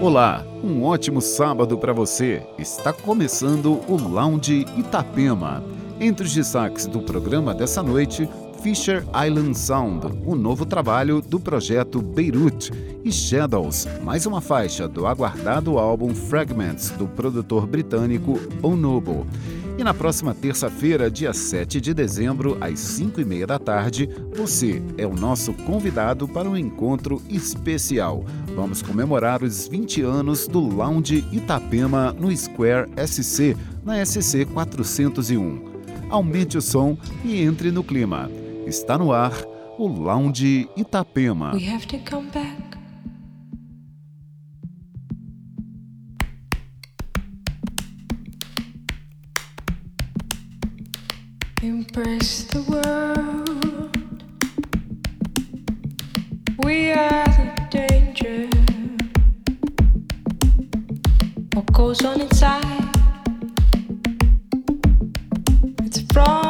Olá, um ótimo sábado para você. Está começando o Lounge Itapema. Entre os destaques do programa dessa noite, Fisher Island Sound, o novo trabalho do projeto Beirut, e Shadows, mais uma faixa do aguardado álbum Fragments do produtor britânico Bonobo. E na próxima terça-feira, dia 7 de dezembro, às 5 e meia da tarde, você é o nosso convidado para um encontro especial. Vamos comemorar os 20 anos do Lounge Itapema no Square SC, na SC 401. Aumente o som e entre no clima. Está no ar o Lounge Itapema. We have to come back. Embrace the world. We are the goes on inside? It's fraud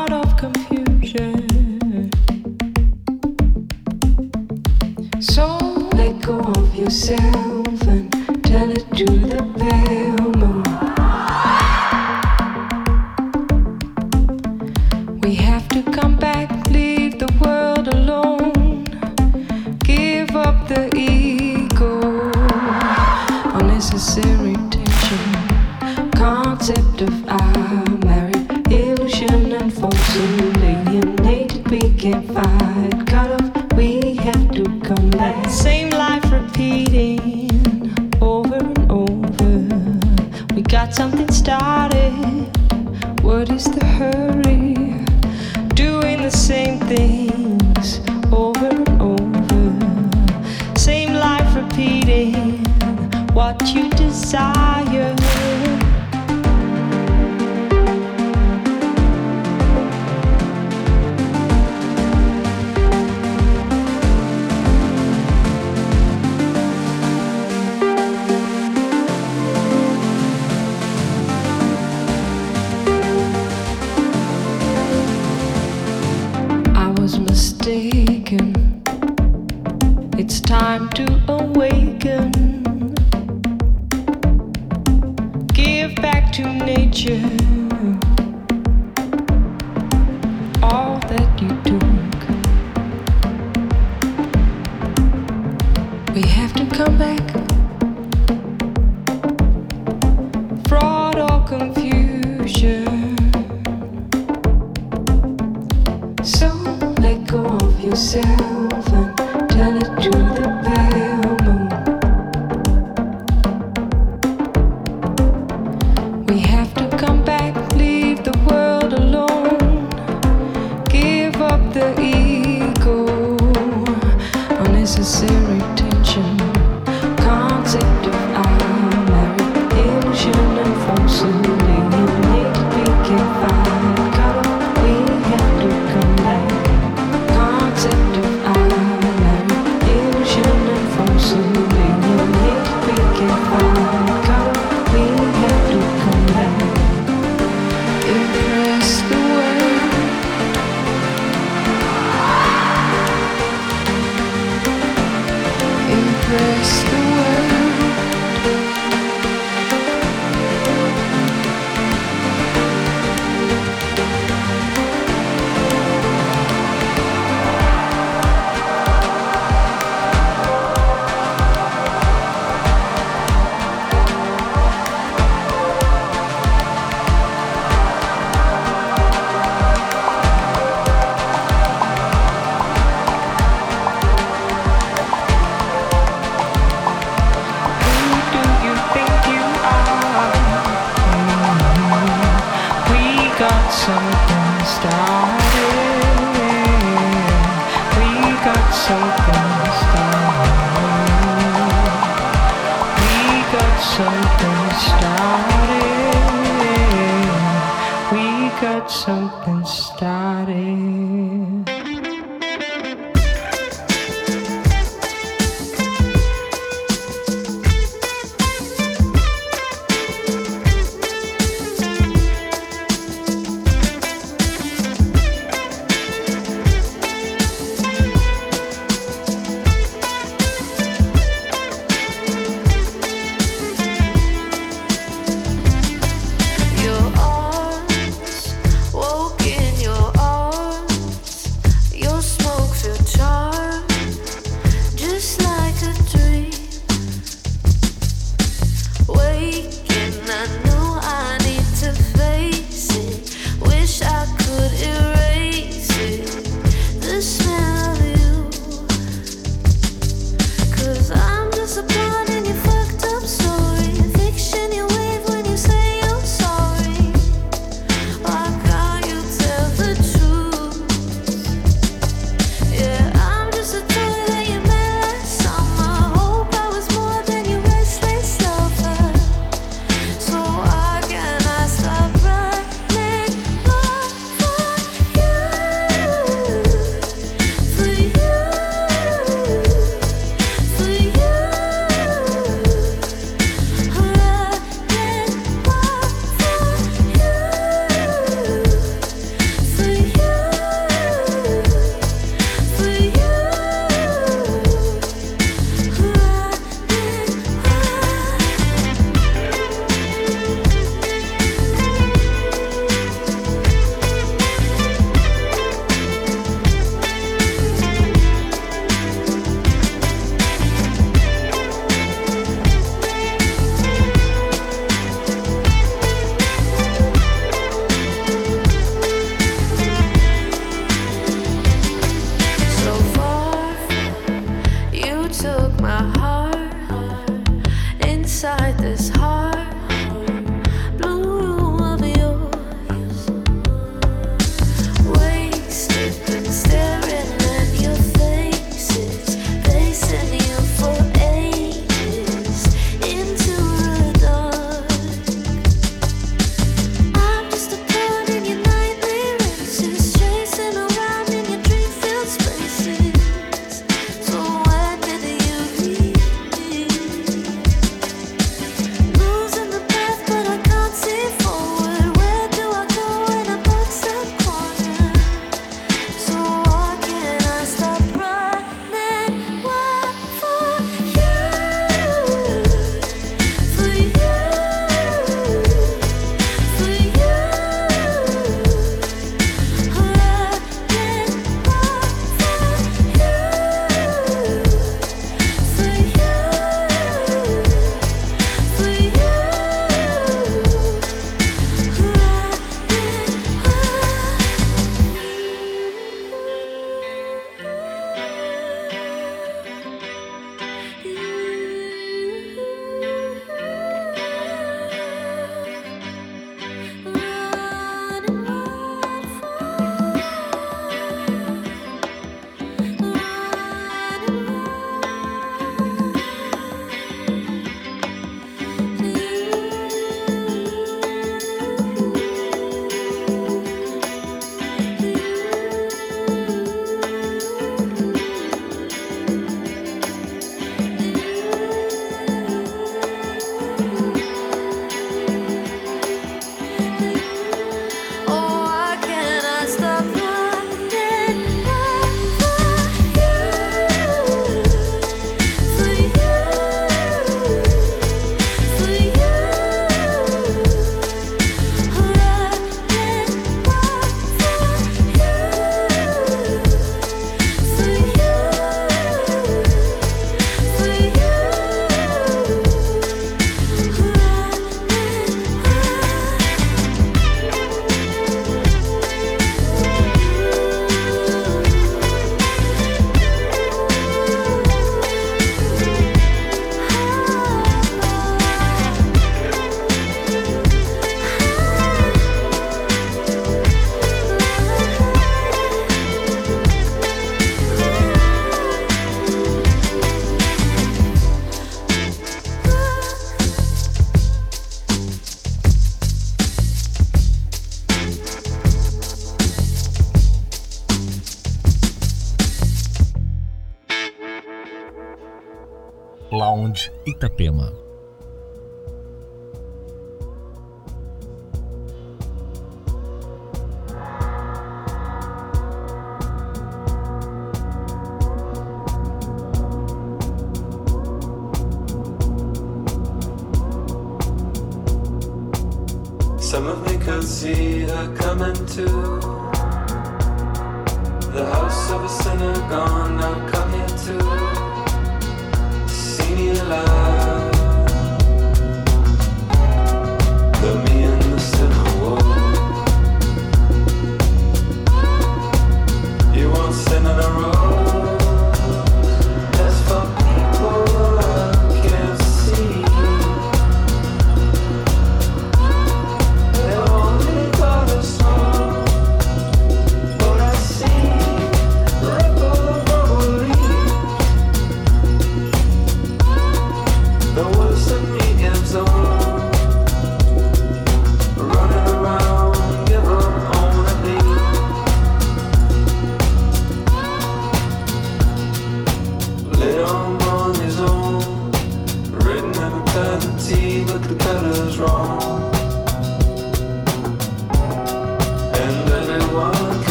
Lounge Itapema.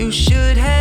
You should have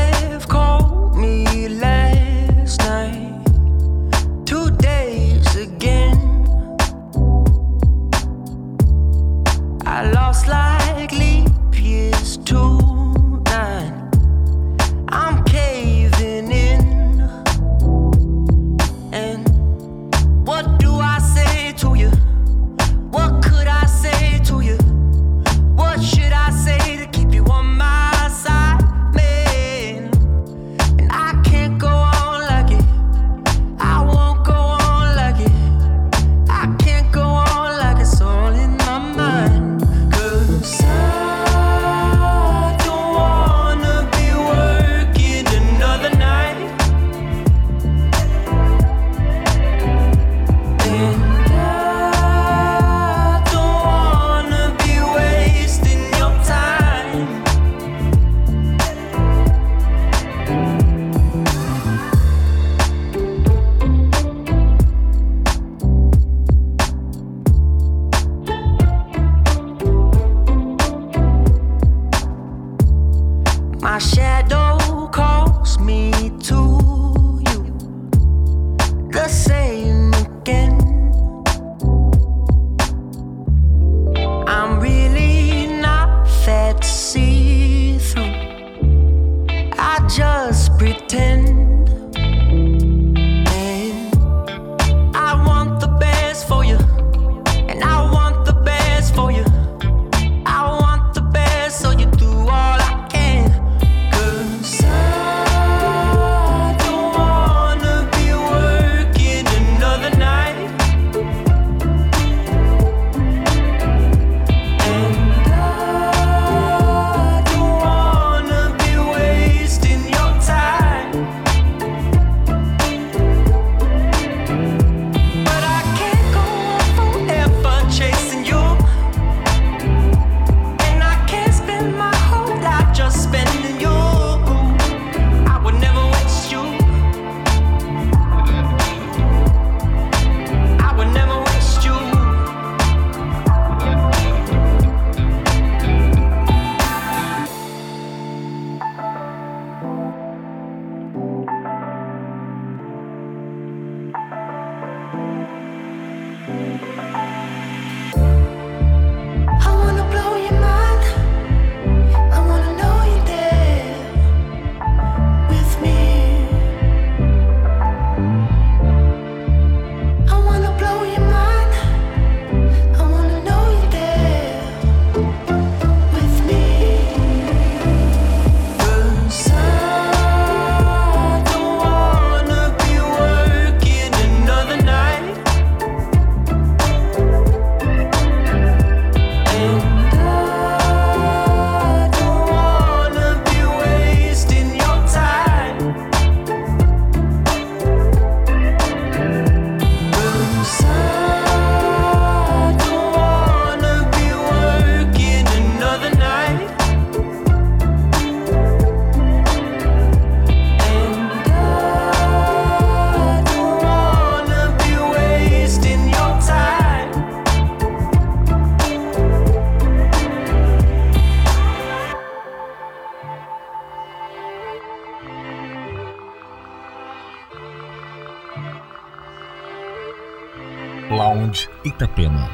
Lounge Itapema.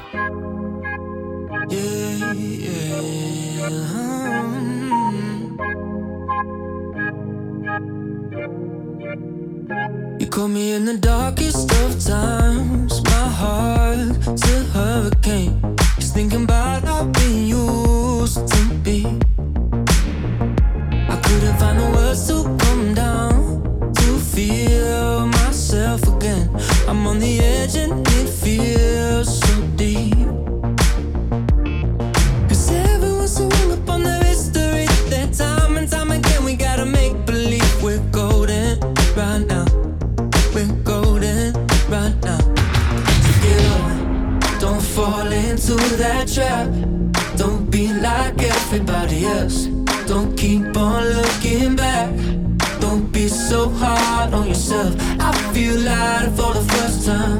You call me in the darkest of times. My heart's a hurricane. Just thinking about how we used to be. I couldn't find the words to come down to feel myself again. I'm on the edge and trap. Don't be like everybody else. Don't keep on looking back. Don't be so hard on yourself. I feel lighter for the first time.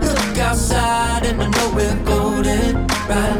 Look outside and I know we're golden. Right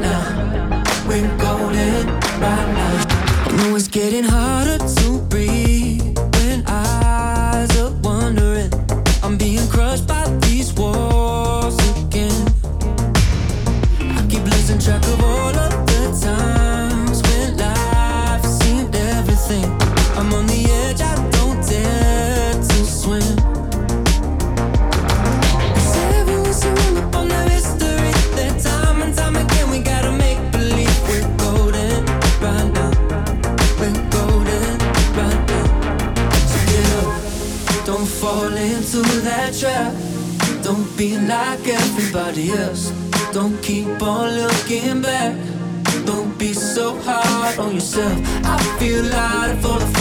yourself. I feel out for the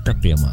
Itapema.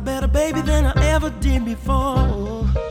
A better baby than I ever did before.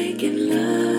Making love.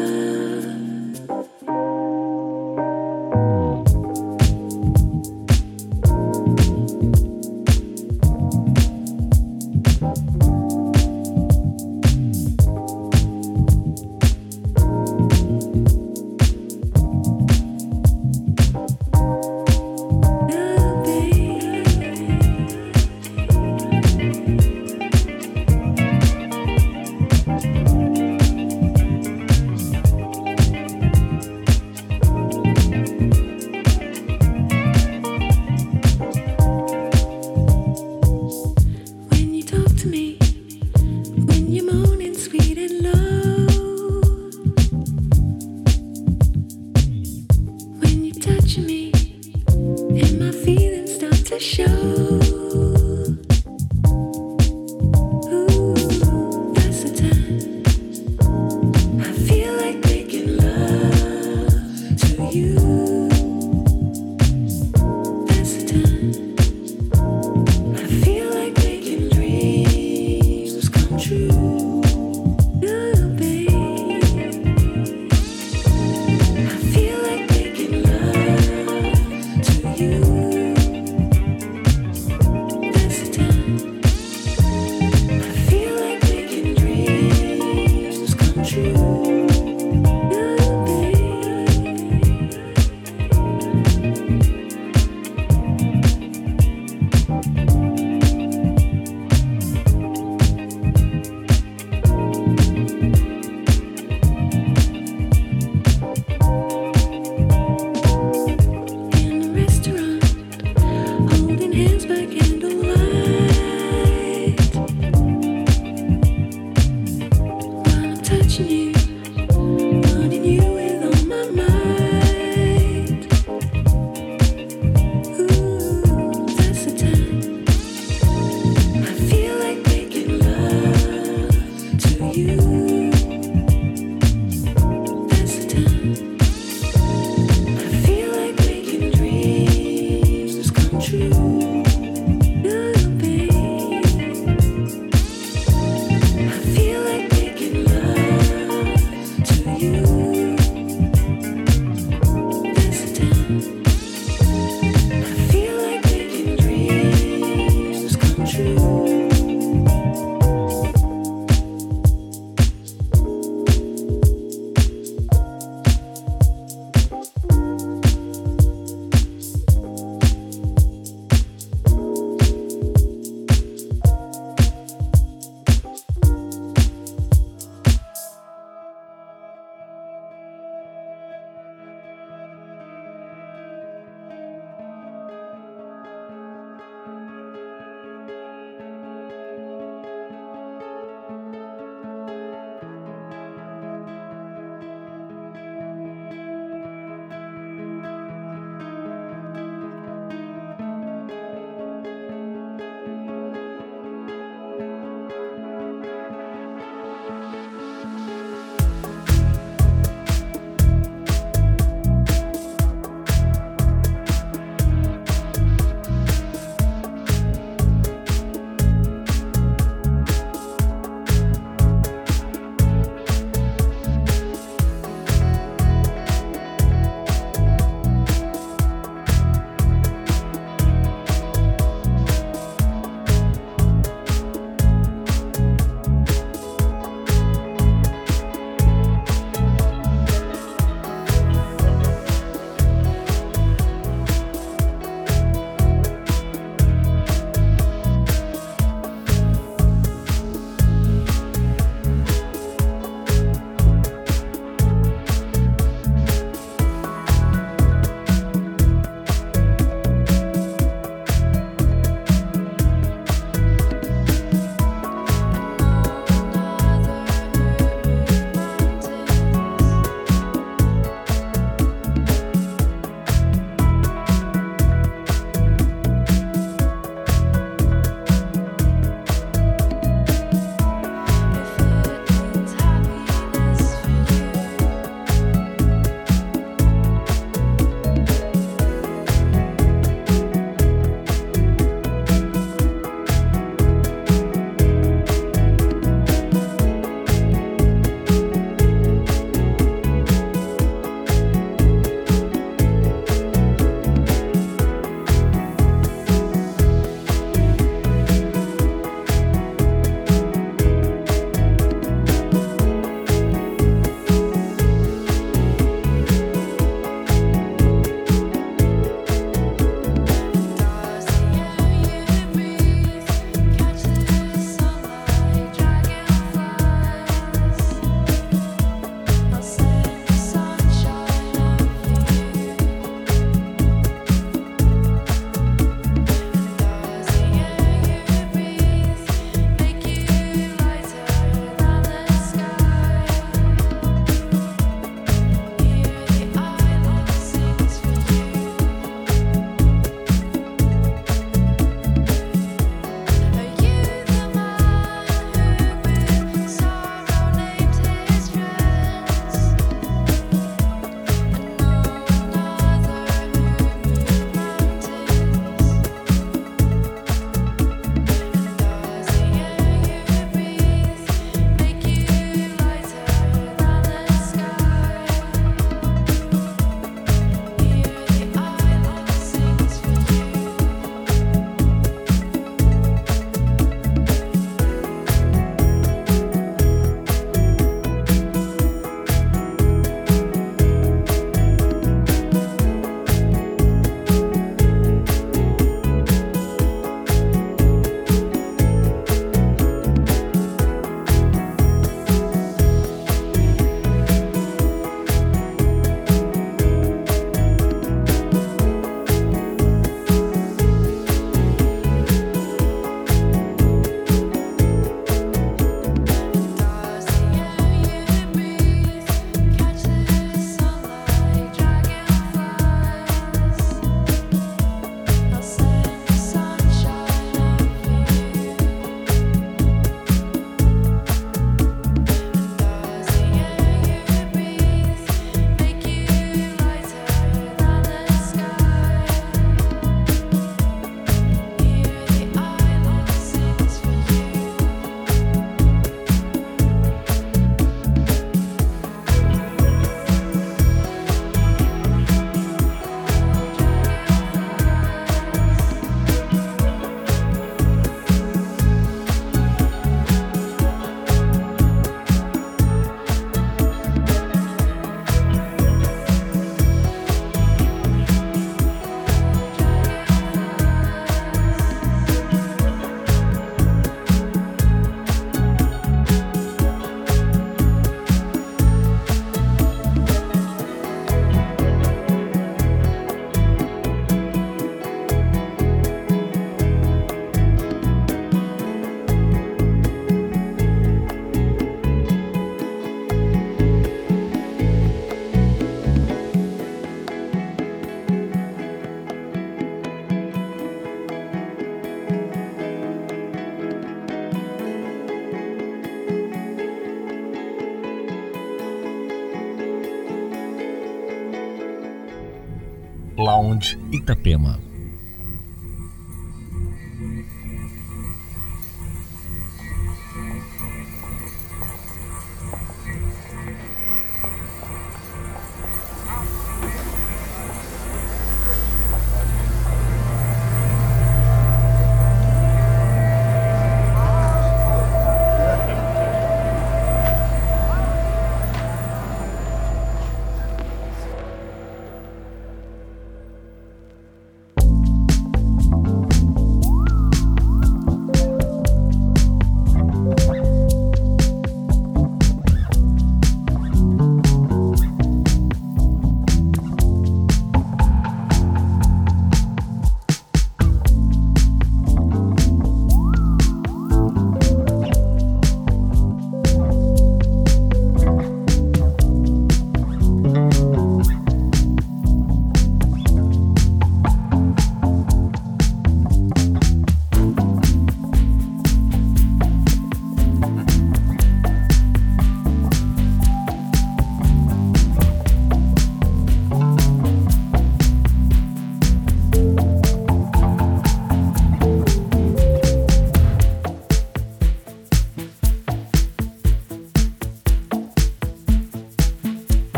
прямо